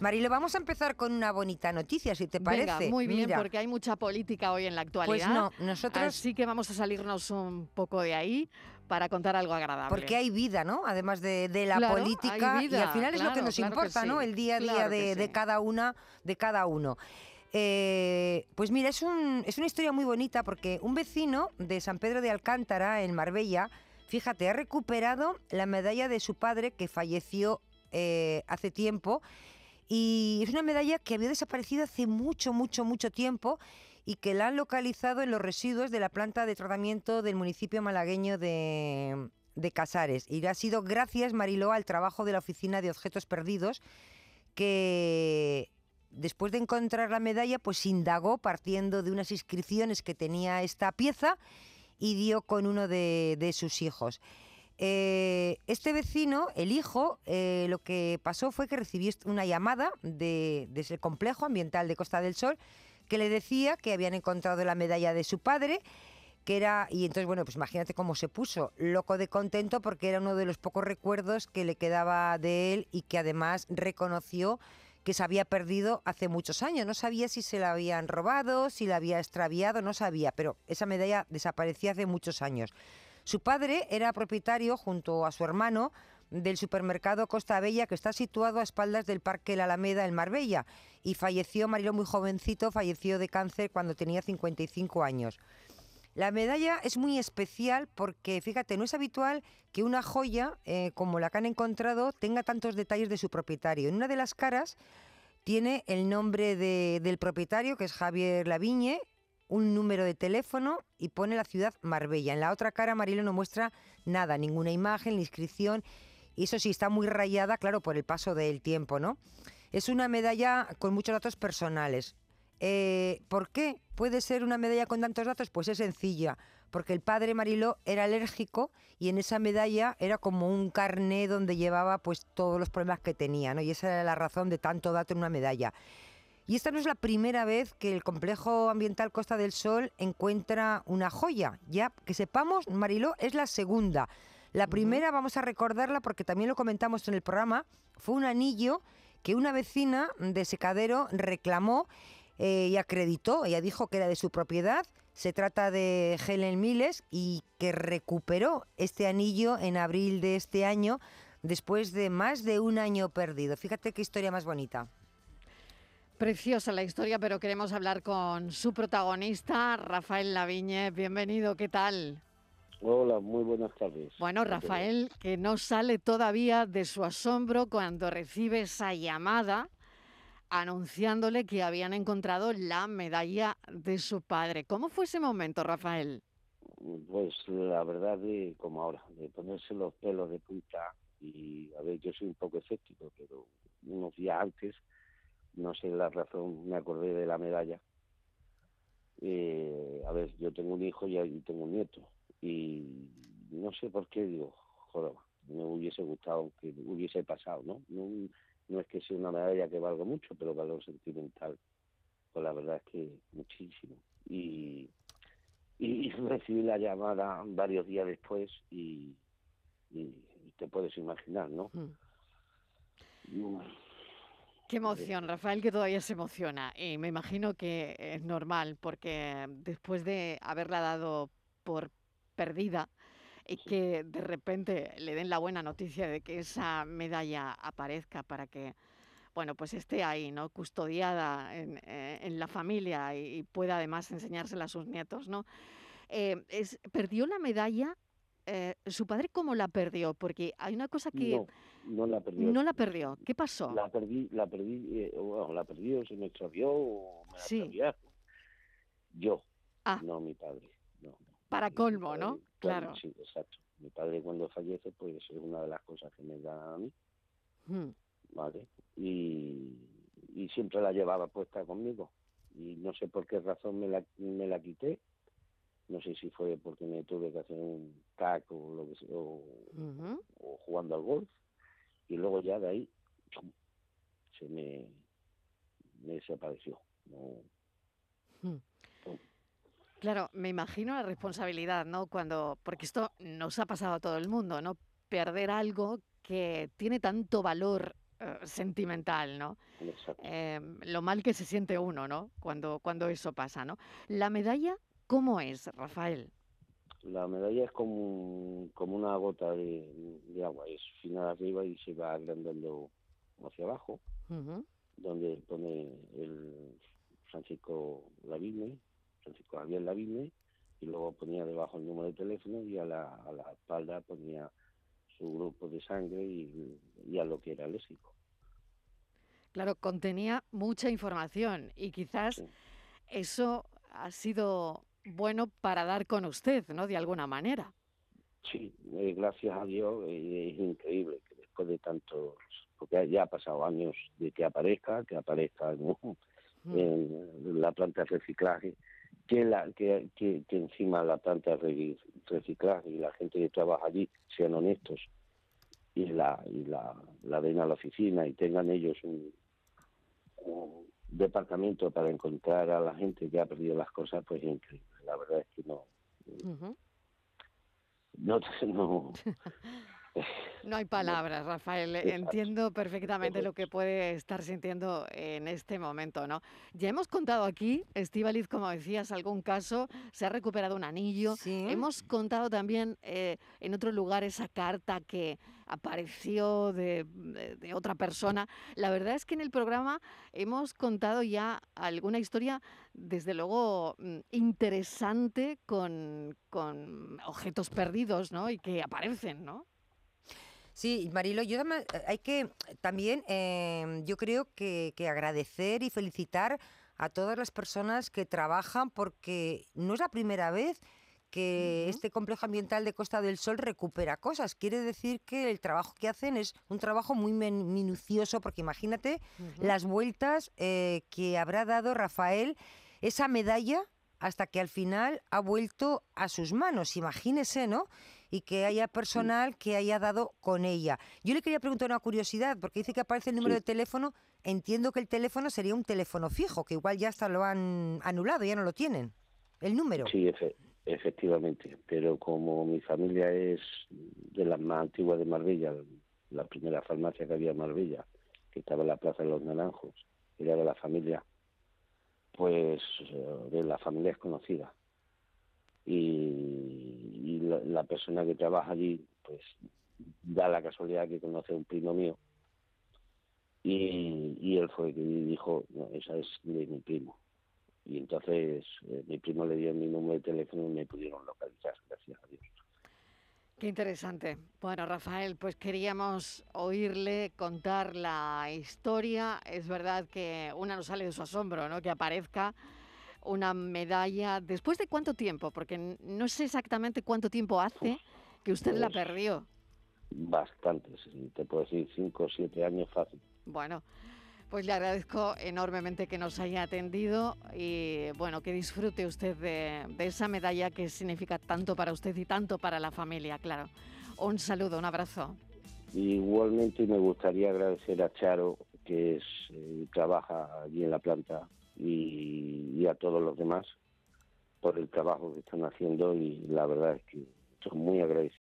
Marilo, vamos a empezar con una bonita noticia, si te parece. Venga, muy bien, Mira, porque hay mucha política hoy en la actualidad. Pues no, nosotros... Así que vamos a salirnos un poco de ahí para contar algo agradable. Porque hay vida, ¿no? Además de, de la Claro, política. hay vida, y al final es lo que nos claro que importa, ¿no? El día a día de, cada una, de cada uno. Eh, pues mira, es, un- es una historia muy bonita porque un vecino de San Pedro de Alcántara, en Marbella, fíjate, ha recuperado la medalla de su padre que falleció eh, hace tiempo. Y es una medalla que había desaparecido hace mucho, mucho, mucho tiempo y que la han localizado en los residuos de la planta de tratamiento del municipio malagueño de, Casares. Y ha sido gracias, Mariló, al trabajo de la Oficina de Objetos Perdidos que después de encontrar la medalla, pues indagó partiendo de unas inscripciones que tenía esta pieza y dio con uno de sus hijos. Eh, este vecino, el hijo, eh, lo que pasó fue que recibió una llamada de, desde el complejo ambiental de Costa del Sol que le decía que habían encontrado la medalla de su padre que era, y entonces, bueno, pues imagínate cómo se puso, loco de contento porque era uno de los pocos recuerdos que le quedaba de él y que además reconoció que se había perdido hace muchos años. No sabía si se la habían robado, si la había extraviado, no sabía, pero esa medalla desaparecía hace muchos años. Su padre era propietario, junto a su hermano, del supermercado Costa Bella, que está situado a espaldas del Parque La Alameda en Marbella, y falleció, Marilo muy jovencito, falleció de cáncer cuando tenía 55 años. La medalla es muy especial porque, fíjate, no es habitual que una joya eh, como la que han encontrado tenga tantos detalles de su propietario. En una de las caras tiene el nombre de- del propietario, que es Javier Laviñe, un número de teléfono y pone la ciudad Marbella. En la otra cara, Marilo no muestra nada, ninguna imagen, ni inscripción. Y eso sí, está muy rayada, claro, por el paso del tiempo, ¿no? Es una medalla con muchos datos personales. Eh, ¿Por qué puede ser una medalla con tantos datos? Pues es sencilla, porque el padre Mariló era alérgico y en esa medalla era como un carné donde llevaba pues todos los problemas que tenía, ¿no? Y esa era la razón de tanto dato en una medalla. Y esta no es la primera vez que el complejo ambiental Costa del Sol encuentra una joya. Ya que sepamos, Mariló, es la segunda. La primera, vamos a recordarla porque también lo comentamos en el programa, fue un anillo que una vecina de Secadero reclamó eh, y acreditó, ella dijo que era de su propiedad. Se trata de Helen Miles y que recuperó este anillo en abril de este año después de más de un año perdido. Fíjate qué historia más bonita. Preciosa la historia, pero queremos hablar con su protagonista, Rafael Laviñe. Bienvenido, ¿qué tal? Hola, muy buenas tardes. Bueno, Rafael, que no sale todavía de su asombro cuando recibe esa llamada anunciándole que habían encontrado la medalla de su padre. ¿Cómo fue ese momento, Rafael? Pues la verdad de como ahora, de ponerse los pelos de punta y a ver, yo soy un poco escéptico, pero unos días antes, no sé la razón, me acordé de la medalla. Eh, a ver, yo tengo un hijo y y tengo un nieto y no sé por qué digo, joder, me hubiese gustado que hubiese pasado, ¿no? No, no es que sea una medalla que valga mucho, pero valor sentimental, pues la verdad es que muchísimo. Y, y recibí la llamada varios días después y, y, y te puedes imaginar, ¿no? Mm. Mm, Qué emoción, Rafael, que todavía se emociona. Y me imagino que es normal, porque después de haberla dado por perdida y que de repente le den la buena noticia de que esa medalla aparezca para que, bueno, pues esté ahí, ¿no? Custodiada en, eh, en la familia y, y pueda además enseñársela a sus nietos, ¿no? Eh, es, perdió la medalla. Eh, ¿Su padre cómo la perdió? Porque hay una cosa que No, no la perdí. no la perdió. ¿Qué pasó? La perdí, la perdí, eh, bueno, la perdí o se me extravió o me la Sí. Yo, Ah. no mi padre. No. Para colmo, ¿no? padre, Claro. Sí, exacto. Mi padre cuando fallece, pues es una de las cosas que me da a mí, Mm. ¿vale? Y, y siempre la llevaba puesta conmigo. Y no sé por qué razón me la, me la quité. No sé si fue porque me tuve que hacer un taco o, lo que sea, o, jugando al golf. Y luego ya de ahí chum, se me, me desapareció. No, Mm. Claro, me imagino la responsabilidad, ¿no? Cuando, porque esto nos ha pasado a todo el mundo, ¿no? Perder algo que tiene tanto valor eh, sentimental, ¿no? Em, lo mal que se siente uno, ¿no? Cuando, cuando eso pasa, ¿no? La medalla, ¿cómo es, Rafael? La medalla es como, como una gota de, de agua, es fina arriba y se va agrandando hacia abajo, donde pone el Francisco Lavigne, Francisco Javier Lavigne, y luego ponía debajo el número de teléfono y a la, a la espalda ponía su grupo de sangre y, y a lo que era léxico. Claro, contenía mucha información y quizás Sí. eso ha sido bueno para dar con usted, ¿no? De alguna manera. Sí, eh, gracias a Dios eh, es increíble que después de tantos, porque ya ha pasado años de que aparezca, que aparezca ¿no? Mm. en la planta de reciclaje, que, la, que, que, que encima la planta de re- reciclaje y la gente que trabaja allí sean honestos y la y la, la den a la oficina y tengan ellos un, un departamento para encontrar a la gente que ha perdido las cosas, pues es increíble. La verdad es que no, Ujú. no, no No hay palabras, Rafael. Entiendo perfectamente lo que puede estar sintiendo en este momento, ¿no? Ya hemos contado aquí, Estíbaliz, como decías, algún caso, se ha recuperado un anillo. Sí. Hemos contado también eh, en otro lugar esa carta que apareció de, de- de otra persona. La verdad es que en el programa hemos contado ya alguna historia, desde luego, mm, interesante con, con objetos perdidos, ¿no? Y que aparecen, ¿no? Sí, Marilo, yo además, eh, hay que también, eh, yo creo que, que agradecer y felicitar a todas las personas que trabajan porque no es la primera vez que este complejo ambiental de Costa del Sol recupera cosas. Quiere decir que el trabajo que hacen es un trabajo muy minucioso porque imagínate las vueltas eh, que habrá dado Rafael esa medalla hasta que al final ha vuelto a sus manos. Imagínese, ¿no? Y que haya personal que haya dado con ella. Yo le quería preguntar una curiosidad, porque dice que aparece el número Sí. de teléfono. Entiendo que el teléfono sería un teléfono fijo, que igual ya hasta lo han anulado, ya no lo tienen. El número. Sí, efe- efectivamente, pero como mi familia es de las más antiguas de Marbella, la primera farmacia que había en Marbella, que estaba en la Plaza de los Naranjos, era de la familia, pues eh, de la familia es conocida. Y, y la, la persona que trabaja allí, pues da la casualidad que conoce a un primo mío. Y, y él fue que dijo, no, esa es de mi primo. Y entonces eh, mi primo le dio mi número de teléfono y me pudieron localizar, gracias a Dios. Qué interesante. Bueno, Rafael, pues queríamos oírle contar la historia. Es verdad que una no sale de su asombro, ¿no? Que aparezca una medalla. ¿Después de cuánto tiempo? Porque no sé exactamente cuánto tiempo hace que usted la pues- perdió. Bastantes, sí, te puedo decir cinco o siete años fácil. Bueno, pues le agradezco enormemente que nos haya atendido y bueno, que disfrute usted de, de esa medalla que significa tanto para usted y tanto para la familia, claro. Un saludo, un abrazo. Igualmente me gustaría agradecer a Charo, que es, eh, trabaja allí en la planta, y, y a todos los demás por el trabajo que están haciendo y la verdad es que estoy muy agradecido.